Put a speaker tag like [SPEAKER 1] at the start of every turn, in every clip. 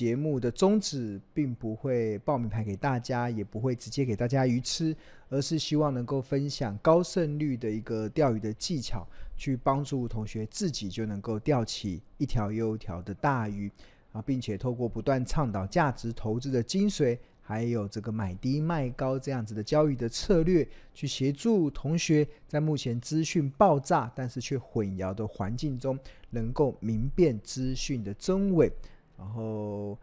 [SPEAKER 1] 节目的宗旨并不会报名牌给大家，也不会直接给大家鱼吃，而是希望能够分享高胜率的一个钓鱼的技巧，去帮助同学自己就能够钓起一条又一条的大鱼啊，并且透过不断倡导价值投资的精髓。还有这个买低卖高这样子的交易的策略，去协助同学在目前资讯爆炸但是却混淆的环境中，能够明辨资讯的真伪，然后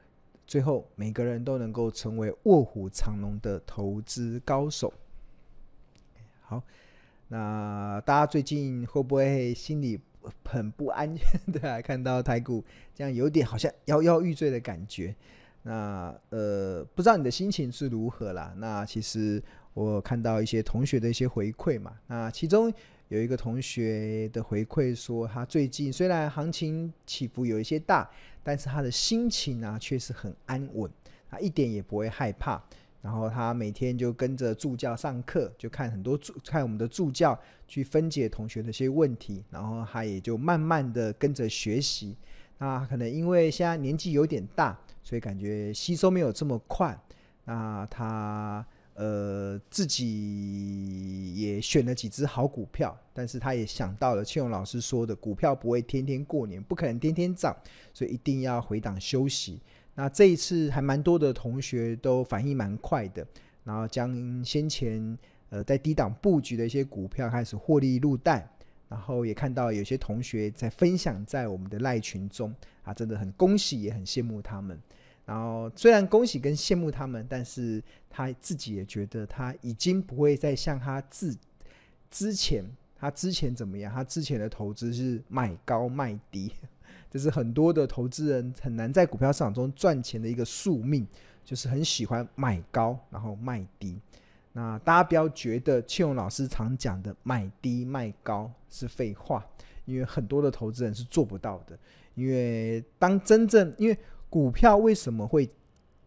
[SPEAKER 1] 最后每个人都能够成为卧虎藏龙的投资高手。好，那大家最近会不会心里很不安全 的看到台股这样有点好像摇摇欲坠的感觉？那呃，不知道你的心情是如何啦？那其实我看到一些同学的一些回馈嘛。那其中有一个同学的回馈说，他最近虽然行情起伏有一些大，但是他的心情呢却是很安稳，他一点也不会害怕。然后他每天就跟着助教上课，就看很多助看我们的助教去分解同学的一些问题，然后他也就慢慢的跟着学习。那可能因为现在年纪有点大。所以感觉吸收没有这么快，那他呃自己也选了几只好股票，但是他也想到了庆荣老师说的，股票不会天天过年，不可能天天涨，所以一定要回档休息。那这一次还蛮多的同学都反应蛮快的，然后将先前呃在低档布局的一些股票开始获利入袋，然后也看到有些同学在分享在我们的赖群中啊，真的很恭喜，也很羡慕他们。然后虽然恭喜跟羡慕他们，但是他自己也觉得他已经不会再像他自之前，他之前怎么样？他之前的投资是买高卖低，这是很多的投资人很难在股票市场中赚钱的一个宿命，就是很喜欢买高然后卖低。那大家不要觉得庆荣老师常讲的买低卖高是废话，因为很多的投资人是做不到的。因为当真正因为股票为什么会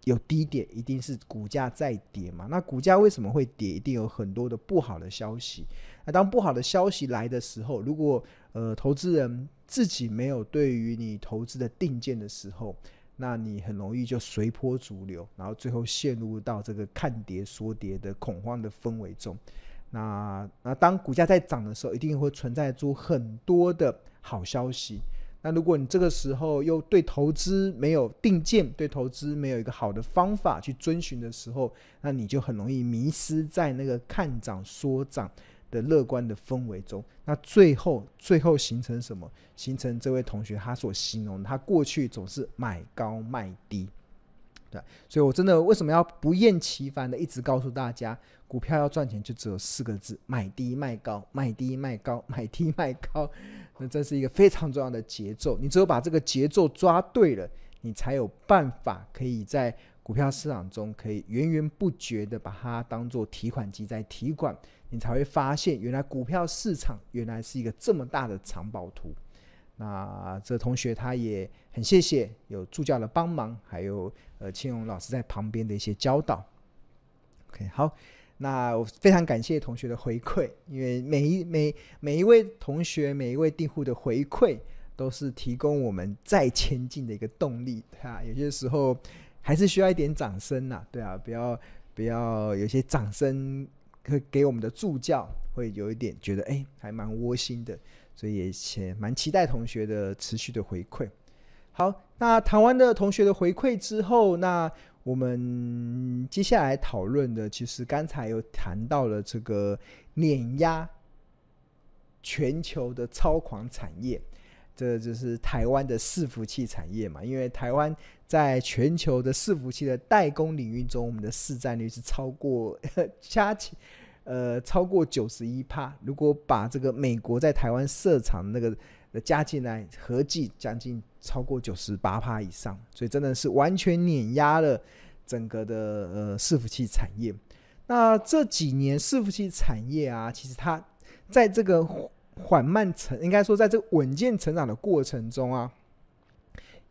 [SPEAKER 1] 有低点？一定是股价在跌嘛。那股价为什么会跌？一定有很多的不好的消息。那当不好的消息来的时候，如果呃投资人自己没有对于你投资的定见的时候，那你很容易就随波逐流，然后最后陷入到这个看跌说跌的恐慌的氛围中。那那当股价在涨的时候，一定会存在出很多的好消息。那如果你这个时候又对投资没有定见，对投资没有一个好的方法去遵循的时候，那你就很容易迷失在那个看涨说涨的乐观的氛围中。那最后，最后形成什么？形成这位同学他所形容，他过去总是买高卖低。对，所以我真的为什么要不厌其烦的一直告诉大家，股票要赚钱就只有四个字：买低卖高，买低卖高，买低卖高。那这是一个非常重要的节奏，你只有把这个节奏抓对了，你才有办法可以在股票市场中可以源源不绝的把它当做提款机在提款，你才会发现原来股票市场原来是一个这么大的藏宝图。那这同学他也很谢谢有助教的帮忙，还有呃青荣老师在旁边的一些教导。OK，好，那我非常感谢同学的回馈，因为每一每每一位同学每一位订户的回馈都是提供我们再前进的一个动力啊。有些时候还是需要一点掌声呐，对啊，不要不要有些掌声会给我们的助教，会有一点觉得哎还蛮窝心的。所以也蛮期待同学的持续的回馈。好，那谈完的同学的回馈之后，那我们接下来讨论的，其实刚才有谈到了这个碾压全球的超狂产业，这就是台湾的伺服器产业嘛。因为台湾在全球的伺服器的代工领域中，我们的市占率是超过 加起。呃，超过九十一趴。如果把这个美国在台湾设厂那个加进来，合计将近超过九十八趴以上，所以真的是完全碾压了整个的呃伺服器产业。那这几年伺服器产业啊，其实它在这个缓慢成，应该说在这个稳健成长的过程中啊，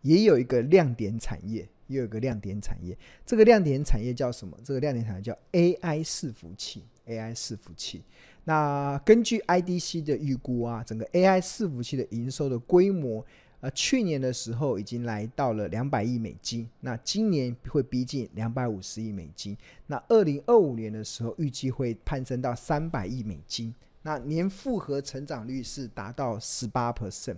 [SPEAKER 1] 也有一个亮点产业，也有一个亮点产业。这个亮点产业叫什么？这个亮点产业叫 AI 伺服器。AI 伺服器，那根据 IDC 的预估啊，整个 AI 伺服器的营收的规模，呃，去年的时候已经来到了两百亿美金，那今年会逼近两百五十亿美金，那二零二五年的时候预计会攀升到三百亿美金，那年复合成长率是达到十八。percent，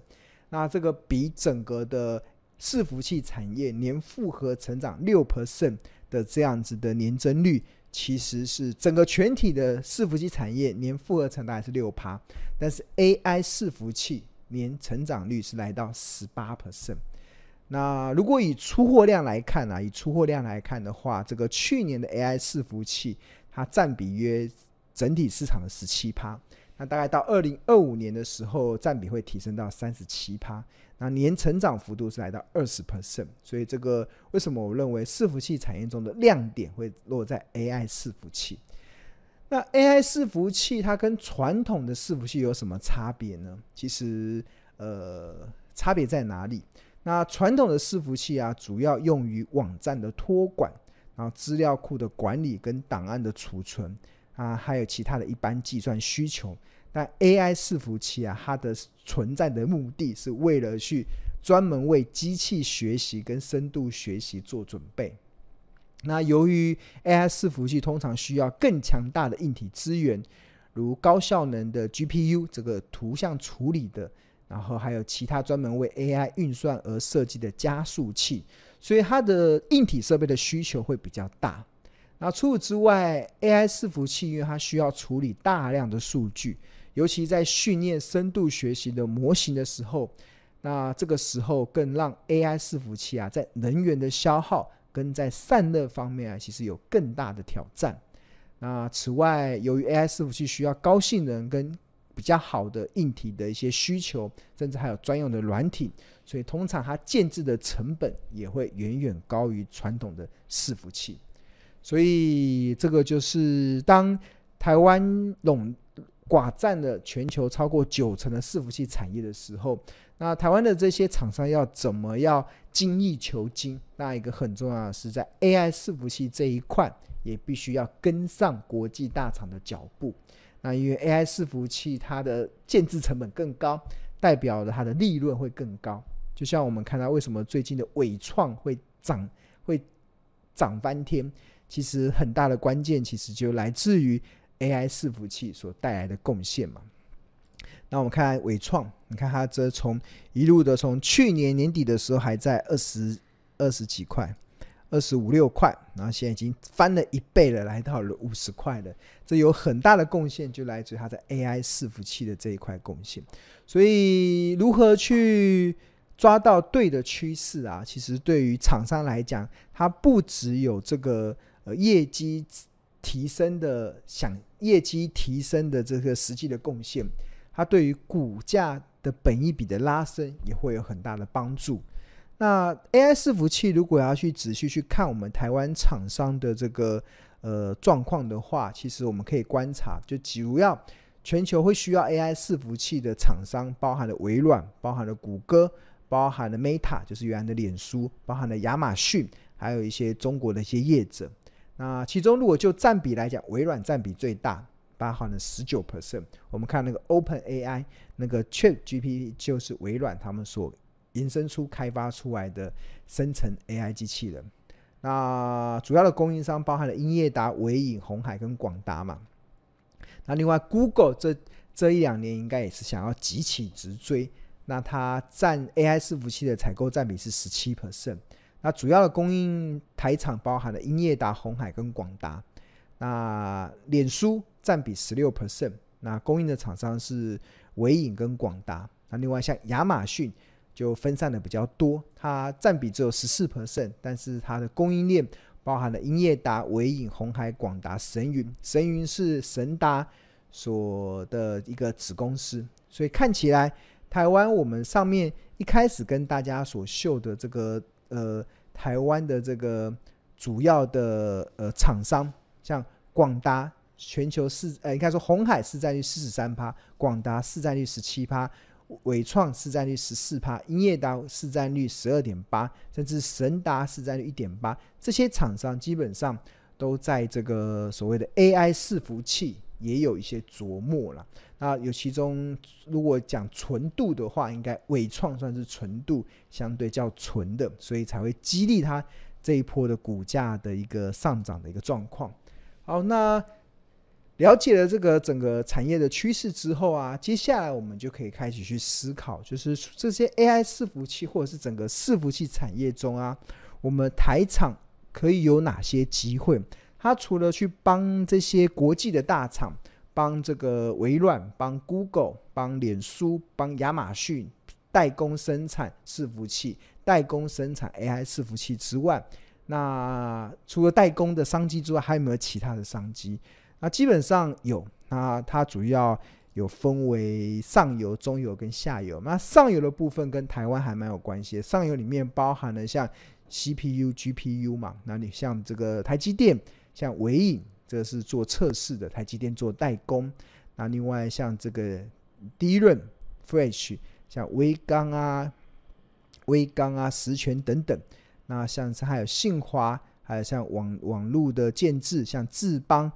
[SPEAKER 1] 那这个比整个的伺服器产业年复合成长六 percent 的这样子的年增率，其实是整个全体的伺服器产业年复合成大概是六趴，但是 AI 伺服器。年成长率是来到十八 percent。那如果以出货量来看啊，以出货量来看的话，这个去年的 AI 伺服器它占比约整体市场的十七趴。那大概到二零二五年的时候，占比会提升到三十七趴。那年成长幅度是来到二十 percent。所以这个为什么我认为伺服器产业中的亮点会落在 AI 伺服器？那 AI 伺服器它跟传统的伺服器有什么差别呢？其实，呃，差别在哪里？那传统的伺服器啊，主要用于网站的托管，然后资料库的管理跟档案的储存啊，还有其他的一般计算需求。但 AI 伺服器啊，它的存在的目的是为了去专门为机器学习跟深度学习做准备。那由于 AI 伺服器通常需要更强大的硬体资源，如高效能的 GPU 这个图像处理的，然后还有其他专门为 AI 运算而设计的加速器，所以它的硬体设备的需求会比较大。那除此之外，AI 伺服器因为它需要处理大量的数据，尤其在训练深度学习的模型的时候，那这个时候更让 AI 伺服器啊在能源的消耗。跟在散热方面啊，其实有更大的挑战。那此外，由于 AI 伺服器需要高性能跟比较好的硬体的一些需求，甚至还有专用的软体，所以通常它建置的成本也会远远高于传统的伺服器。所以这个就是当台湾垄寡占了全球超过九成的伺服器产业的时候。那台湾的这些厂商要怎么样精益求精？那一个很重要的是在 AI 伺服器这一块，也必须要跟上国际大厂的脚步。那因为 AI 伺服器它的建置成本更高，代表了它的利润会更高。就像我们看到为什么最近的纬创会涨会涨翻天，其实很大的关键其实就来自于 AI 伺服器所带来的贡献嘛。那我们看伟创，你看它这从一路的从去年年底的时候还在二十二十几块，二十五六块，然后现在已经翻了一倍了，来到了五十块了。这有很大的贡献，就来自于它在 AI 伺服器的这一块贡献。所以如何去抓到对的趋势啊？其实对于厂商来讲，它不只有这个呃业绩提升的想业绩提升的这个实际的贡献。它对于股价的本一比的拉升也会有很大的帮助。那 AI 伺服器如果要去仔细去看我们台湾厂商的这个呃状况的话，其实我们可以观察，就主要全球会需要 AI 伺服器的厂商，包含了微软，包含了谷歌，包含了 Meta，就是原来的脸书，包含了亚马逊，还有一些中国的一些业者。那其中如果就占比来讲，微软占比最大。包含了十九 percent。我们看那个 Open AI，那个 Chat GPT 就是微软他们所延伸出开发出来的生成 AI 机器人。那主要的供应商包含了英业达、纬颖、鸿海跟广达嘛。那另外 Google 这这一两年应该也是想要急起直追。那它占 AI 伺服器的采购占比是十七 percent。那主要的供应台厂包含了英业达、红海跟广达。那脸书占比十六 percent，那供应的厂商是纬颖跟广达。那另外像亚马逊就分散的比较多，它占比只有十四 percent，但是它的供应链包含了英业达、纬颖、鸿海、广达、神云。神云是神达所的一个子公司，所以看起来台湾我们上面一开始跟大家所秀的这个呃台湾的这个主要的呃厂商。像广达全球市，呃，应该说红海市占率四十三趴，广达市占率十七趴，伟创市占率十四趴，英业达市占率十二点八，甚至神达市占率一点八，这些厂商基本上都在这个所谓的 AI 伺服器也有一些琢磨了。那有其中，如果讲纯度的话，应该纬创算是纯度相对较纯的，所以才会激励它这一波的股价的一个上涨的一个状况。好，那了解了这个整个产业的趋势之后啊，接下来我们就可以开始去思考，就是这些 AI 伺服器或者是整个伺服器产业中啊，我们台厂可以有哪些机会？他除了去帮这些国际的大厂，帮这个微软、帮 Google、帮脸书、帮亚马逊代工生产伺服器、代工生产 AI 伺服器之外，那除了代工的商机之外，还有没有其他的商机？那基本上有，那它主要有分为上游、中游跟下游。那上游的部分跟台湾还蛮有关系，上游里面包含了像 CPU、GPU 嘛，那你像这个台积电、像纬颖。这是做测试的，台积电做代工。那另外像这个 DRAM、Flash，像威刚啊、威刚啊、十銓等等。那像是还有信华，还有像网网络的建制，像智邦、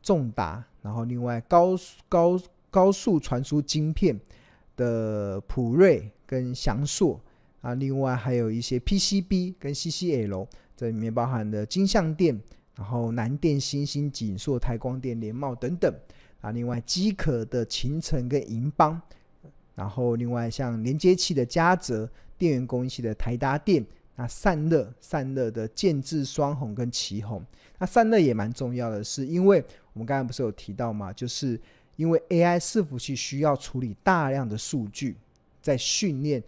[SPEAKER 1] 重达。然后另外高高高速传输晶片的普瑞跟祥硕啊，另外还有一些 PCB 跟 CCL，这里面包含的金像电。然后南电、欣兴、景硕、台光电、联茂等等啊，另外机壳的勤诚跟银邦，然后另外像连接器的嘉泽、电源供应器的台达电，那散热、散热的建制双红跟奇红，那散热也蛮重要的是，因为我们刚才不是有提到嘛，就是因为 AI 伺服器需要处理大量的数据，在训练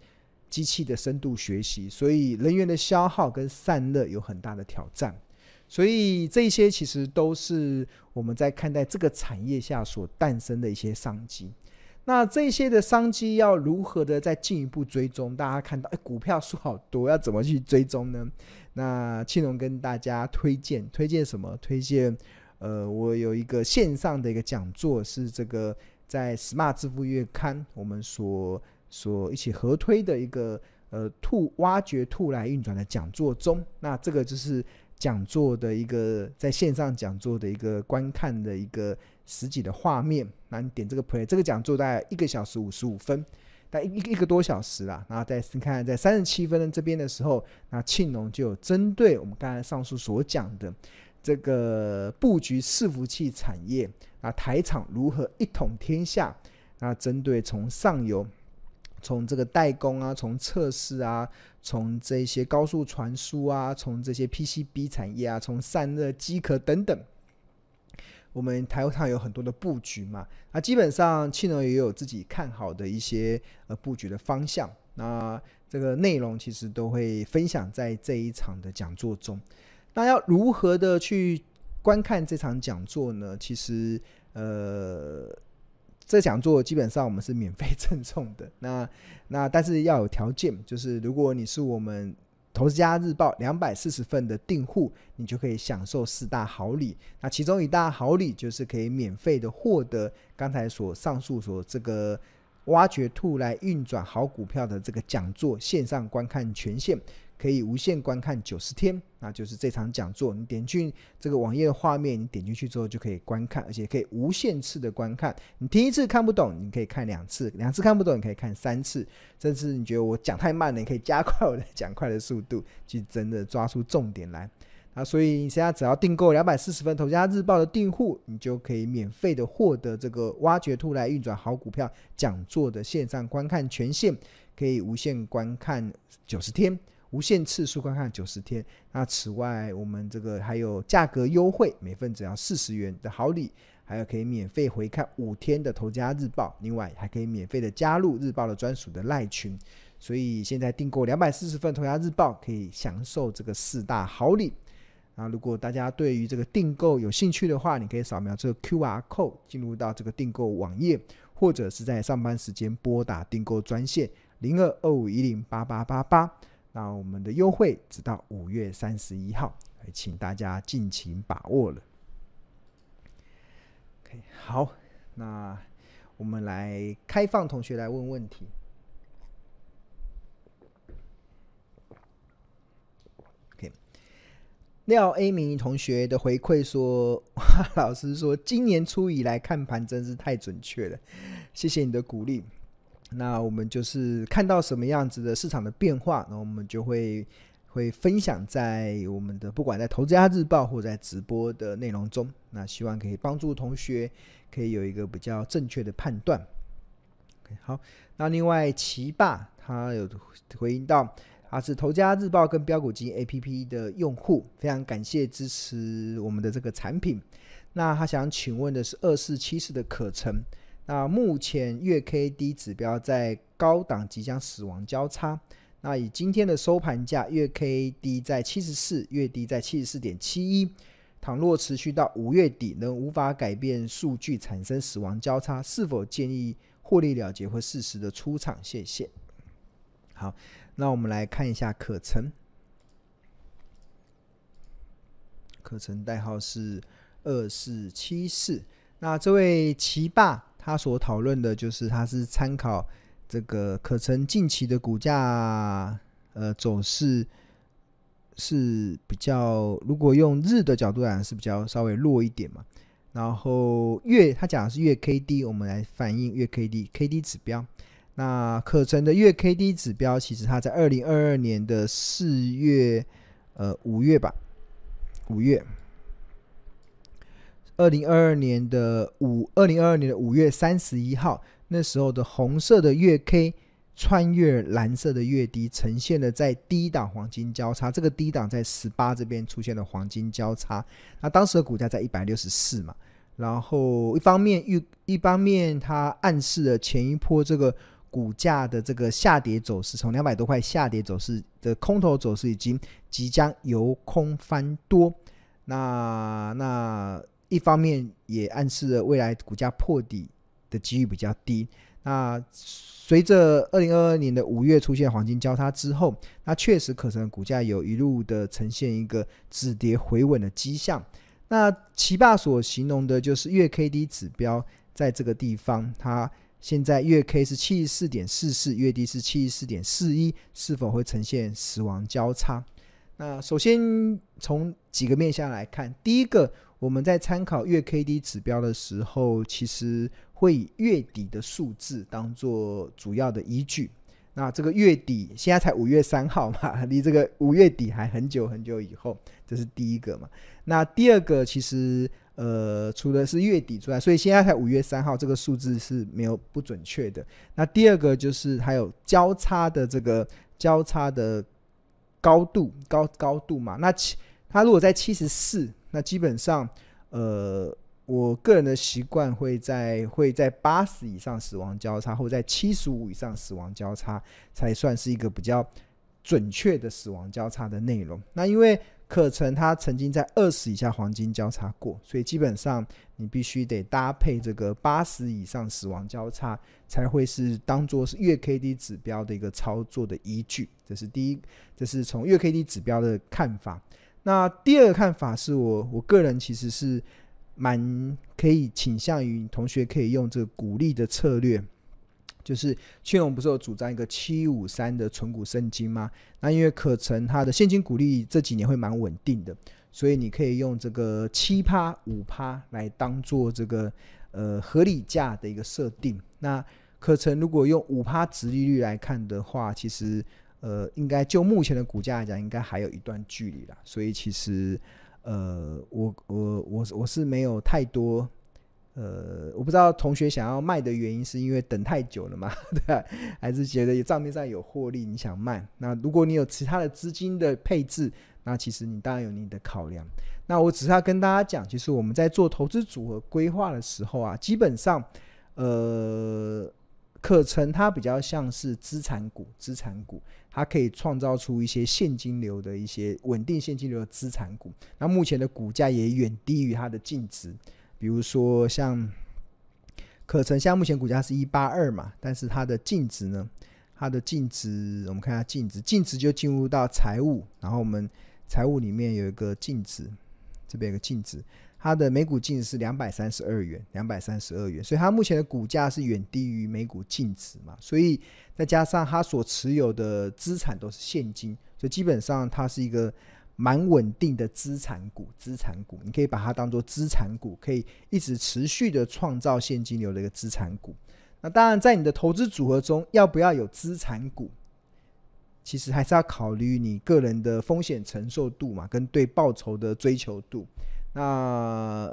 [SPEAKER 1] 机器的深度学习，所以人员的消耗跟散热有很大的挑战。所以这些其实都是我们在看待这个产业下所诞生的一些商机。那这些的商机要如何的再进一步追踪？大家看到，哎，股票数好多，要怎么去追踪呢？那庆隆跟大家推荐，推荐什么？推荐，呃，我有一个线上的一个讲座，是这个在 Smart 支付月刊我们所所一起合推的一个呃兔挖掘兔来运转的讲座中，那这个就是。讲座的一个在线上讲座的一个观看的一个实际的画面，那你点这个 play，这个讲座大概一个小时五十五分，大概一一个多小时啦。然后在你看在三十七分的这边的时候，那庆隆就有针对我们刚才上述所讲的这个布局伺服器产业，那台厂如何一统天下？那针对从上游。从这个代工啊，从测试啊，从这些高速传输啊，从这些 PCB 产业啊，从散热机壳等等，我们台湾有很多的布局嘛。那基本上气能也有自己看好的一些呃布局的方向。那这个内容其实都会分享在这一场的讲座中。那要如何的去观看这场讲座呢？其实呃。这讲座基本上我们是免费赠送的，那那但是要有条件，就是如果你是我们投资家日报两百四十份的订户，你就可以享受四大好礼。那其中一大好礼就是可以免费的获得刚才所上述所这个挖掘兔来运转好股票的这个讲座线上观看权限。可以无限观看九十天，那就是这场讲座。你点进这个网页的画面，你点进去之后就可以观看，而且可以无限次的观看。你听一次看不懂，你可以看两次；两次看不懂，你可以看三次。甚至你觉得我讲太慢了，你可以加快我的讲快的速度，去真的抓出重点来。啊，所以你现在只要订购两百四十份《投家日报》的订户，你就可以免费的获得这个挖掘兔来运转好股票讲座的线上观看权限，可以无限观看九十天。无限次数观看九十天，那此外，我们这个还有价格优惠，每份只要四十元的好礼，还有可以免费回看五天的《投家日报》，另外还可以免费的加入日报的专属的赖群。所以现在订购两百四十份《投家日报》，可以享受这个四大好礼。那如果大家对于这个订购有兴趣的话，你可以扫描这个 QR code 进入到这个订购网页，或者是在上班时间拨打订购专线零二二五一零八八八八。那我们的优惠直到五月三十一号，请大家尽情把握了。OK，好，那我们来开放同学来问问题。OK，廖 A 明同学的回馈说：“老师说，今年初以来看盘真是太准确了，谢谢你的鼓励。那我们就是看到什么样子的市场的变化，那我们就会会分享在我们的不管在投资家日报或在直播的内容中。那希望可以帮助同学可以有一个比较正确的判断。好，那另外奇霸他有回应到。”啊是投家日报跟标股金 APP 的用户，非常感谢支持我们的这个产品。那他想请问的是二四七四的可成，那目前月 K D 指标在高档即将死亡交叉。那以今天的收盘价，月 K D 在七十四，月低在七十四点七一。倘若持续到五月底，仍无法改变数据，产生死亡交叉，是否建议获利了结或适时的出场？谢谢。好。那我们来看一下可成，可成代号是二四七四。那这位奇霸他所讨论的就是，他是参考这个可成近期的股价呃走势是比较，如果用日的角度来讲是比较稍微弱一点嘛。然后月他讲的是月 K D，我们来反映月 K D K D 指标。那可成的月 K D 指标，其实它在二零二二年的四月，呃五月吧，五月，二零二二年的五，二零二二年的五月三十一号，那时候的红色的月 K 穿越蓝色的月低，呈现了在低档黄金交叉，这个低档在十八这边出现了黄金交叉，那当时的股价在一百六十四嘛，然后一方面预，一方面它暗示了前一波这个。股价的这个下跌走势，从两百多块下跌走势的空头走势，已经即将由空翻多。那那一方面也暗示了未来股价破底的几率比较低。那随着二零二二年的五月出现黄金交叉之后，那确实可成股价有一路的呈现一个止跌回稳的迹象。那奇霸所形容的就是月 K D 指标在这个地方，它。现在月 K 是七十四点四四，月低是七十四点四一，是否会呈现死亡交叉？那首先从几个面向来看，第一个，我们在参考月 K D 指标的时候，其实会以月底的数字当做主要的依据。那这个月底现在才五月三号嘛，离这个五月底还很久很久以后，这是第一个嘛。那第二个，其实。呃，除了是月底之外，所以现在才五月三号，这个数字是没有不准确的。那第二个就是还有交叉的这个交叉的高度高高度嘛。那七，它如果在七十四，那基本上，呃，我个人的习惯会在会在八十以上死亡交叉，或在七十五以上死亡交叉，才算是一个比较准确的死亡交叉的内容。那因为。可成它曾经在二十以下黄金交叉过，所以基本上你必须得搭配这个八十以上死亡交叉，才会是当做是月 K D 指标的一个操作的依据。这是第一，这是从月 K D 指标的看法。那第二个看法是我我个人其实是蛮可以倾向于同学可以用这个鼓励的策略。就是去年我们不是有主张一个七五三的存股圣经吗？那因为可成它的现金股利这几年会蛮稳定的，所以你可以用这个七趴五趴来当做这个呃合理价的一个设定。那可成如果用五趴殖利率来看的话，其实呃应该就目前的股价来讲，应该还有一段距离啦。所以其实呃我我我我是没有太多。呃，我不知道同学想要卖的原因是因为等太久了嘛，对吧？还是觉得账面上有获利，你想卖？那如果你有其他的资金的配置，那其实你当然有你的考量。那我只是要跟大家讲，其实我们在做投资组合规划的时候啊，基本上，呃，可成它比较像是资产股，资产股它可以创造出一些现金流的一些稳定现金流的资产股。那目前的股价也远低于它的净值。比如说像可成，像目前股价是一八二嘛，但是它的净值呢？它的净值，我们看下净值，净值就进入到财务，然后我们财务里面有一个净值，这边有个净值，它的每股净值是两百三十二元，两百三十二元，所以它目前的股价是远低于每股净值嘛，所以再加上它所持有的资产都是现金，所以基本上它是一个蛮稳定的资产股，资产股，你可以把它当做资产股，可以一直持续的创造现金流的一个资产股。那当然，在你的投资组合中，要不要有资产股，其实还是要考虑你个人的风险承受度嘛，跟对报酬的追求度。那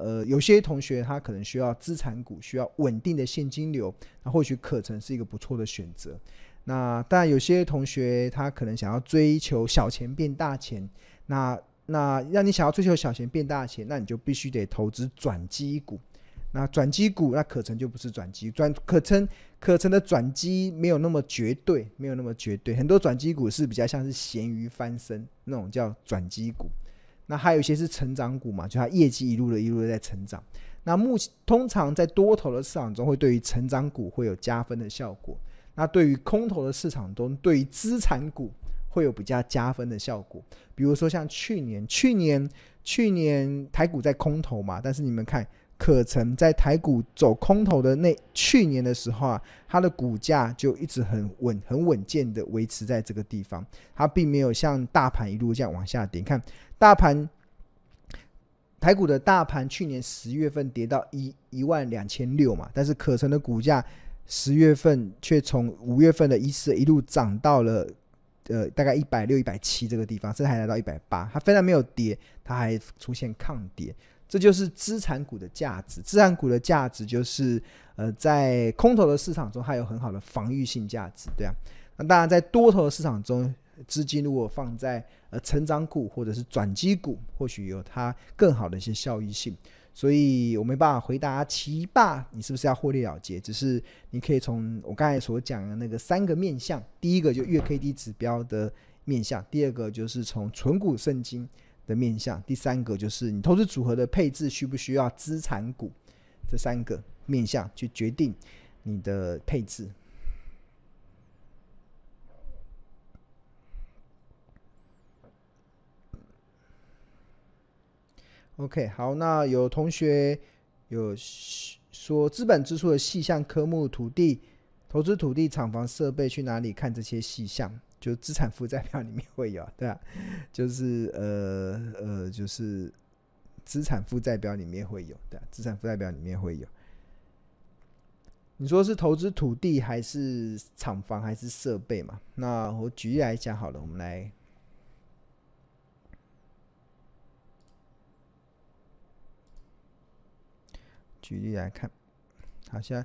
[SPEAKER 1] 呃，有些同学他可能需要资产股，需要稳定的现金流，那或许可成是一个不错的选择。那当然，有些同学他可能想要追求小钱变大钱。那那让你想要追求小钱变大钱，那你就必须得投资转机股。那转机股，那可成就不是转机，转可成可成的转机没有那么绝对，没有那么绝对。很多转机股是比较像是咸鱼翻身那种叫转机股。那还有一些是成长股嘛，就它业绩一路的一路的在成长。那目前通常在多头的市场中，会对于成长股会有加分的效果。那对于空头的市场中，对于资产股。会有比较加分的效果，比如说像去年，去年去年台股在空头嘛，但是你们看，可成在台股走空头的那去年的时候啊，它的股价就一直很稳、很稳健的维持在这个地方，它并没有像大盘一路这样往下跌。看大盘，台股的大盘去年十月份跌到一一万两千六嘛，但是可成的股价十月份却从五月份的一四一路涨到了。呃，大概一百六、一百七这个地方，甚至还来到一百八，它非常没有跌，它还出现抗跌，这就是资产股的价值。资产股的价值就是，呃，在空头的市场中，它有很好的防御性价值，对啊。那当然，在多头的市场中，资金如果放在呃成长股或者是转机股，或许有它更好的一些效益性。所以我没办法回答奇霸，你是不是要获利了结？只是你可以从我刚才所讲的那个三个面向，第一个就月 K D 指标的面向，第二个就是从存股圣经的面向，第三个就是你投资组合的配置需不需要资产股，这三个面向去决定你的配置。OK，好，那有同学有说资本支出的细项科目，土地、投资土地、厂房、设备去哪里看这些细项？就资产负债表里面会有，对啊，就是呃呃，就是资产负债表里面会有，对啊，资产负债表里面会有。你说是投资土地还是厂房还是设备嘛？那我举例来讲好了，我们来。举例来看，好像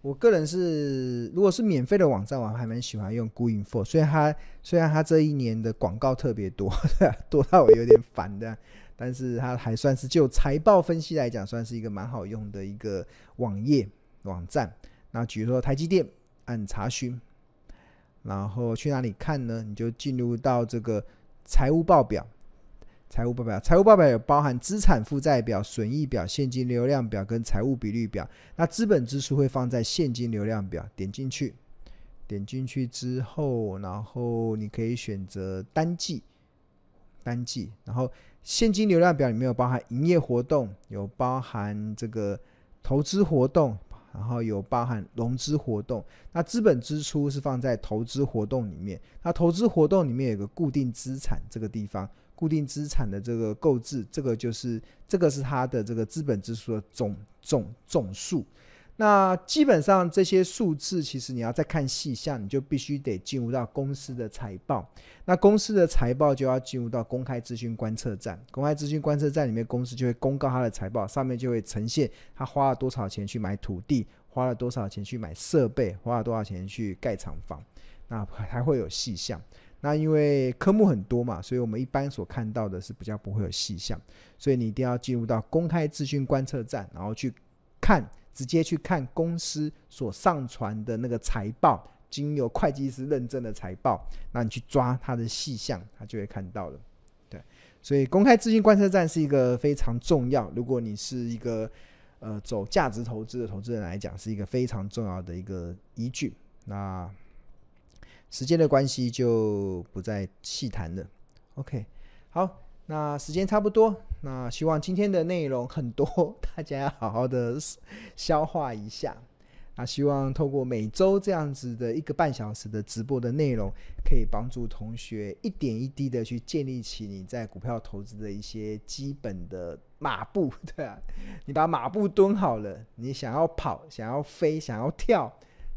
[SPEAKER 1] 我个人是，如果是免费的网站，我还蛮喜欢用 Gooinfo。虽然它虽然它这一年的广告特别多，多到我有点烦的，但是它还算是就财报分析来讲，算是一个蛮好用的一个网页网站。那举如说台积电，按查询，然后去哪里看呢？你就进入到这个财务报表。财务报表，财务报表有包含资产负债表、损益表、现金流量表跟财务比率表。那资本支出会放在现金流量表，点进去，点进去之后，然后你可以选择单季，单季。然后现金流量表里面有包含营业活动，有包含这个投资活动，然后有包含融资活动。那资本支出是放在投资活动里面。那投资活动里面有个固定资产这个地方。固定资产的这个购置，这个就是这个是它的这个资本支出的总总总数。那基本上这些数字，其实你要再看细项，你就必须得进入到公司的财报。那公司的财报就要进入到公开资讯观测站。公开资讯观测站里面，公司就会公告它的财报，上面就会呈现它花了多少钱去买土地，花了多少钱去买设备，花了多少钱去盖厂房。那还会有细项。那因为科目很多嘛，所以我们一般所看到的是比较不会有细项，所以你一定要进入到公开资讯观测站，然后去看，直接去看公司所上传的那个财报，经由会计师认证的财报，那你去抓它的细项，它就会看到了。对，所以公开资讯观测站是一个非常重要，如果你是一个呃走价值投资的投资人来讲，是一个非常重要的一个依据。那。时间的关系就不再细谈了。OK，好，那时间差不多，那希望今天的内容很多，大家要好好的消化一下。那希望透过每周这样子的一个半小时的直播的内容，可以帮助同学一点一滴的去建立起你在股票投资的一些基本的马步，对啊，你把马步蹲好了，你想要跑、想要飞、想要跳，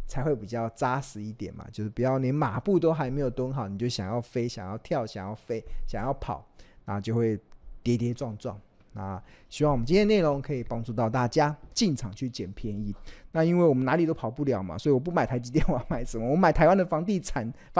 [SPEAKER 1] 才会比较扎实一点嘛。就是不要连马步都还没有蹲好，你就想要飞、想要跳、想要飞、想要跑，然后就会跌跌撞撞。啊，希望我们今天内容可以帮助到大家进场去捡便宜。那因为我们哪里都跑不了嘛，所以我不买台积电，我要买什么？我买台湾的房地产发